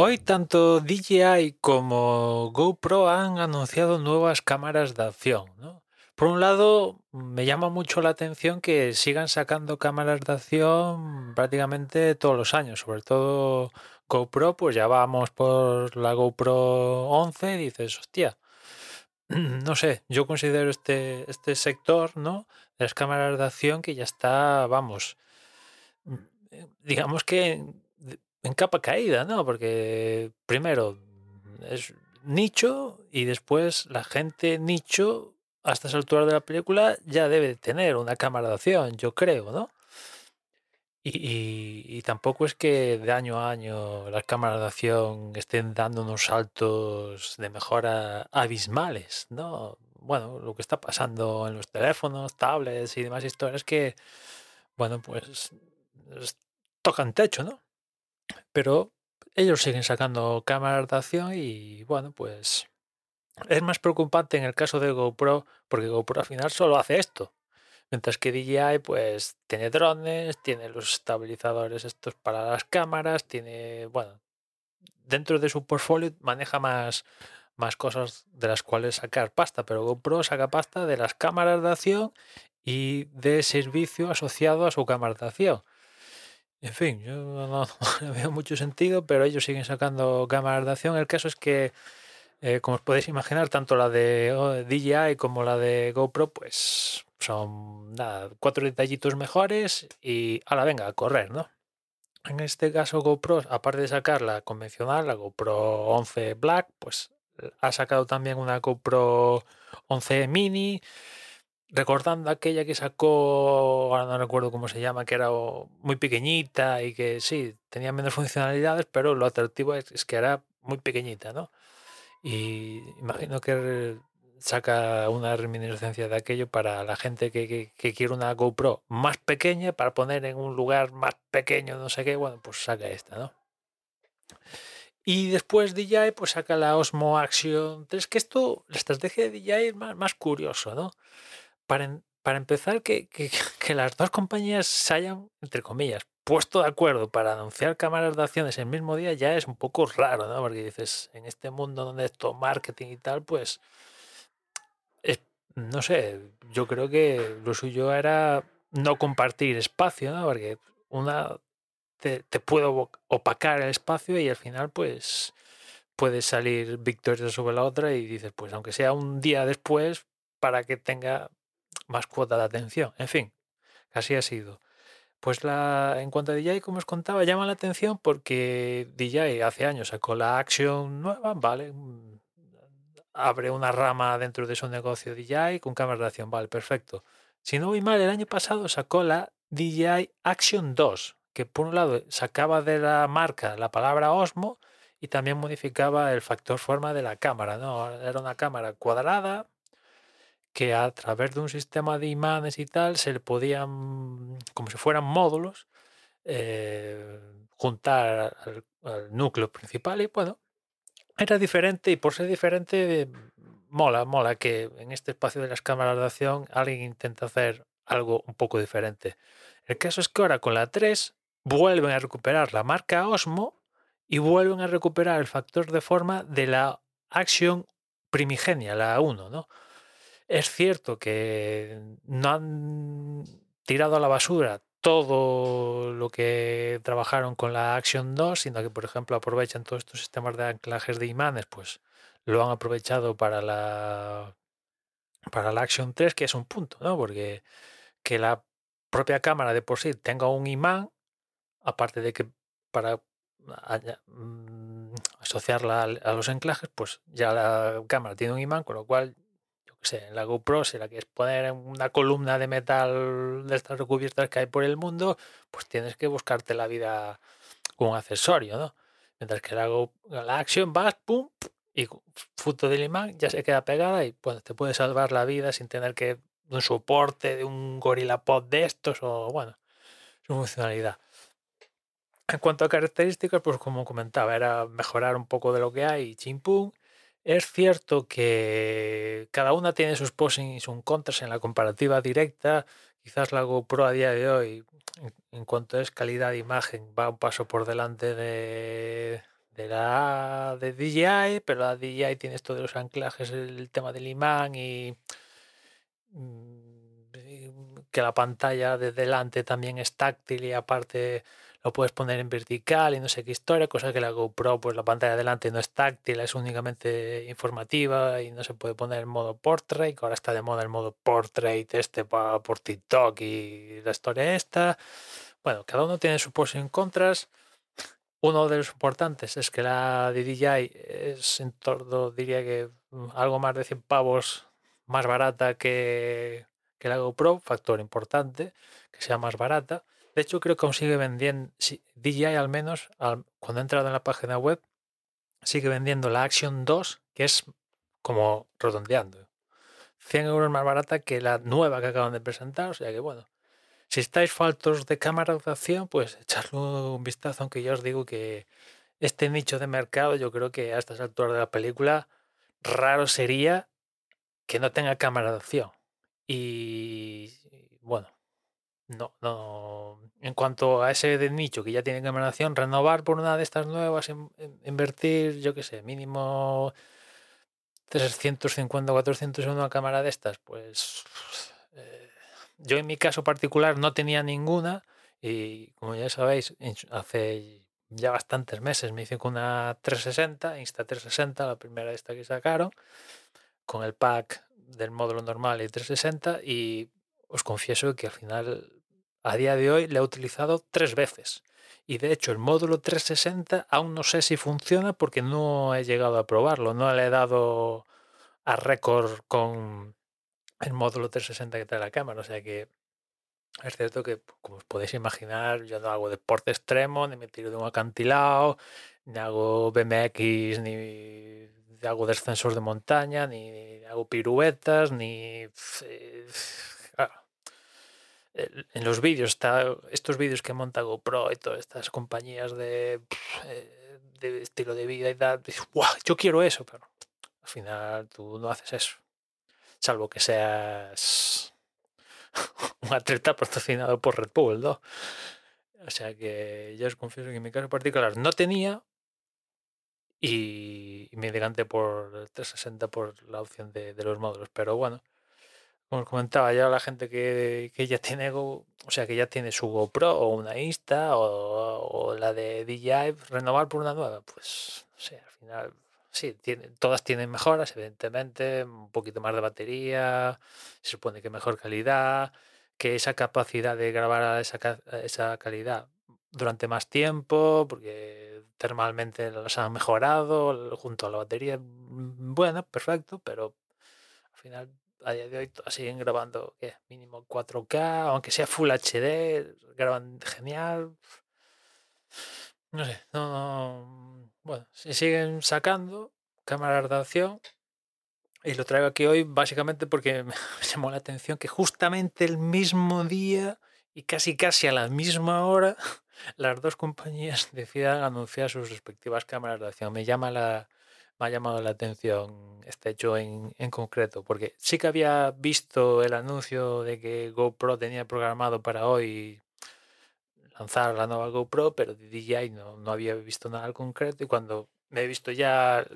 Hoy tanto DJI como GoPro han anunciado nuevas cámaras de acción. ¿no? Por un lado, me llama mucho la atención que sigan sacando cámaras de acción prácticamente todos los años, sobre todo GoPro, pues ya vamos por la GoPro 11 y dices, hostia, no sé, yo considero este, este sector, ¿no? De las cámaras de acción que ya está, vamos, digamos que en capa caída, ¿no? Porque primero es nicho y después la gente nicho a estas de la película ya debe tener una cámara de acción, yo creo, ¿no? Y, tampoco es que de año a año las cámaras de acción estén dando unos saltos de mejora abismales, ¿no? Bueno, lo que está pasando en los teléfonos, tablets y demás historias que, bueno, pues tocan techo, ¿no? Pero ellos siguen sacando cámaras de acción y, bueno, pues es más preocupante en el caso de GoPro porque GoPro al final solo hace esto Mientras que DJI pues tiene drones, tiene los estabilizadores estos para las cámaras, tiene, bueno, dentro de su portfolio maneja más, más cosas de las cuales sacar pasta, pero GoPro saca pasta de las cámaras de acción y de servicio asociado a su cámara de acción. En fin, yo no, veo mucho sentido, pero ellos siguen sacando cámaras de acción. El caso es que, eh, como os podéis imaginar, tanto la de oh, DJI como la de GoPro, pues son nada, cuatro detallitos mejores y a la venga, a correr, ¿no? En este caso GoPro, aparte de sacar la convencional, la GoPro 11 Black, pues ha sacado también una GoPro 11 Mini, recordando aquella que sacó, ahora no recuerdo cómo se llama, que era muy pequeñita y que sí, tenía menos funcionalidades, pero lo atractivo es, que era muy pequeñita, ¿no? Y imagino que saca una reminiscencia de aquello para la gente que, quiere una GoPro más pequeña para poner en un lugar más pequeño, no sé qué, bueno, pues saca esta, ¿no? Y después DJI pues saca la Osmo Action 3, que esto, la estrategia de DJI es más, más curioso, ¿no? Para, para empezar, que, que, las dos compañías se hayan, entre comillas, puesto de acuerdo para anunciar cámaras de acciones el mismo día ya es un poco raro, ¿no? Porque dices, en este mundo donde esto marketing y tal, pues no sé, yo creo que lo suyo era no compartir espacio, ¿no? Porque una te, te puede opacar el espacio y al final, pues, puedes salir victorioso sobre la otra y dices, pues, aunque sea un día después, para que tenga más cuota de atención. En fin, así ha sido. Pues la, en cuanto a DJI, como os contaba, llama la atención porque DJI hace años sacó la Action nueva, ¿vale? abre una rama dentro de su negocio DJI con cámara de acción. Vale, perfecto. Si no voy mal, el año pasado sacó la DJI Action 2, que por un lado sacaba de la marca la palabra Osmo y también modificaba el factor forma de la cámara. ¿no? Era una cámara cuadrada que a través de un sistema de imanes y tal se le podían, como si fueran módulos, eh, juntar al núcleo principal y bueno, era diferente y por ser diferente mola, mola que en este espacio de las cámaras de acción alguien intenta hacer algo un poco diferente. El caso es que ahora con la 3 vuelven a recuperar la marca Osmo y vuelven a recuperar el factor de forma de la Action primigenia, la 1, ¿no? Es cierto que no han tirado a la basura todo lo que trabajaron con la Action 2, sino que, por ejemplo, aprovechan todos estos sistemas de anclajes de imanes, pues lo han aprovechado para la para la Action 3, que es un punto, ¿no? Porque que la propia cámara de por sí tenga un imán, aparte de que para mm, asociarla a los anclajes, pues ya la cámara tiene un imán, con lo cual en la GoPro, si la quieres poner una columna de metal de estas recubiertas que hay por el mundo, pues tienes que buscarte la vida como un accesorio, ¿no? Mientras que la, Go, la Action vas, pum, y foto del imán ya se queda pegada y pues te puede salvar la vida sin tener que un soporte de un Gorilla Pod de estos o bueno, su funcionalidad. En cuanto a características, pues como comentaba, era mejorar un poco de lo que hay, chimpum, es cierto que cada una tiene sus pros y sus contras en la comparativa directa. Quizás la GoPro a día de hoy, en, cuanto es calidad de imagen, va un paso por delante de, la de DJI, pero la DJI tiene esto de los anclajes, el tema del imán y mm, que la pantalla de delante también es táctil y aparte lo puedes poner en vertical y no sé qué historia, cosa que la GoPro, pues la pantalla de delante no es táctil, es únicamente informativa y no se puede poner en modo portrait, que ahora está de moda el modo portrait este para por TikTok y la historia esta. Bueno, cada uno tiene sus pros y contras. Uno de los importantes es que la DJI es en torno, diría que algo más de 100 pavos más barata que, que la GoPro, factor importante, que sea más barata. De hecho, creo que aún sigue vendiendo, DJI al menos, cuando he entrado en la página web, sigue vendiendo la Action 2, que es como redondeando. 100 euros más barata que la nueva que acaban de presentar. O sea que bueno, si estáis faltos de cámara de acción, pues echarle un vistazo, aunque ya os digo que este nicho de mercado, yo creo que a estas alturas de la película, raro sería que no tenga cámara de acción. Y bueno, no, no. En cuanto a ese nicho que ya tiene cámara renovar por una de estas nuevas, invertir, yo qué sé, mínimo 350, 400 en una cámara de estas, pues eh, yo en mi caso particular no tenía ninguna y como ya sabéis, hace ya bastantes meses me hice con una 360, Insta360, la primera de esta que sacaron, con el pack del módulo normal y 360 y os confieso que al final a día de hoy le he utilizado tres veces. Y de hecho el módulo 360 aún no sé si funciona porque no he llegado a probarlo. No le he dado a récord con el módulo 360 que trae la cámara. O sea que es cierto que, como os podéis imaginar, yo no hago deporte extremo, ni me tiro de un acantilado, ni hago BMX, ni hago descensos de montaña, ni hago piruetas, ni... En los vídeos, está, estos vídeos que monta GoPro y todas estas compañías de, eh, de estilo de vida y tal, dices, yo quiero eso, pero al final tú no haces eso. Salvo que seas un atleta patrocinado por Red Bull, ¿no? O sea que yo os confieso que en mi caso particular no tenía y, me decanté por el 360 por la opción de los módulos. Pero bueno, como comentaba, ya la gente que, ya tiene o sea que ya tiene su GoPro o una Insta o, la de DJI, renovar por una nueva, pues no sé, al final sí, tiene, todas tienen mejoras, evidentemente, un poquito más de batería, se supone que mejor calidad, que esa capacidad de grabar a esa, esa calidad durante más tiempo, porque termalmente las han mejorado junto a la batería, mm, bueno, perfecto, pero al final a día de hoy siguen grabando mínimo 4K, aunque sea Full HD, graban genial. No sé, no, bueno, se siguen sacando cámaras de acción y lo traigo aquí hoy básicamente porque me llamó la atención que justamente el mismo día y casi casi a la misma hora las dos compañías decidan anunciar sus respectivas cámaras de acción. Me llama la, me ha llamado la atención este hecho en, concreto, porque sí que había visto el anuncio de que GoPro tenía programado para hoy lanzar la nueva GoPro, pero DJI no, no había visto nada al concreto y cuando me he visto ya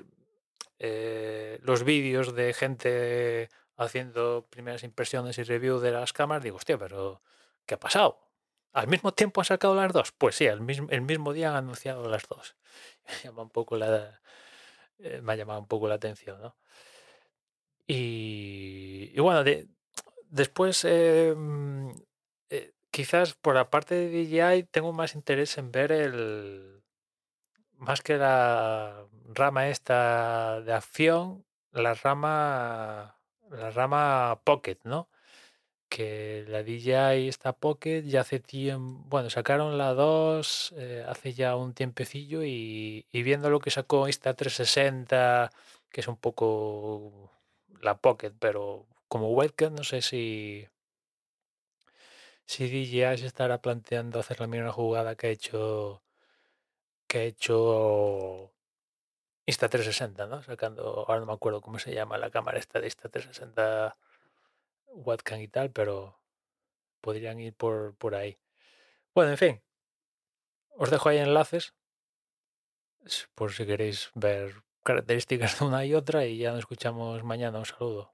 eh, los vídeos de gente haciendo primeras impresiones y review de las cámaras, digo, hostia, pero ¿qué ha pasado? ¿Al mismo tiempo han sacado las dos? Pues sí, el mismo, el mismo día han anunciado las dos. Me llama un poco la, eh, me ha llamado un poco la atención, ¿no? Y, bueno, después, em, eh, quizás por la parte de DJI tengo más interés en ver el, más que la rama esta de acción, la rama, la rama Pocket, ¿no? Que la DJI está Pocket ya hace tiempo, bueno, sacaron la 2 eh, hace ya un tiempecillo y, y viendo lo que sacó esta 360 que es un poco la Pocket, pero como webcam no sé si si DJI se estará planteando hacer la misma jugada que ha hecho que ha hecho Insta360, ¿no? Sacando, ahora no me acuerdo cómo se llama la cámara esta de Insta360 webcam y tal, pero podrían ir por, por ahí. Bueno, en fin, os dejo ahí enlaces por si queréis ver características de una y otra y ya nos escuchamos mañana. Un saludo.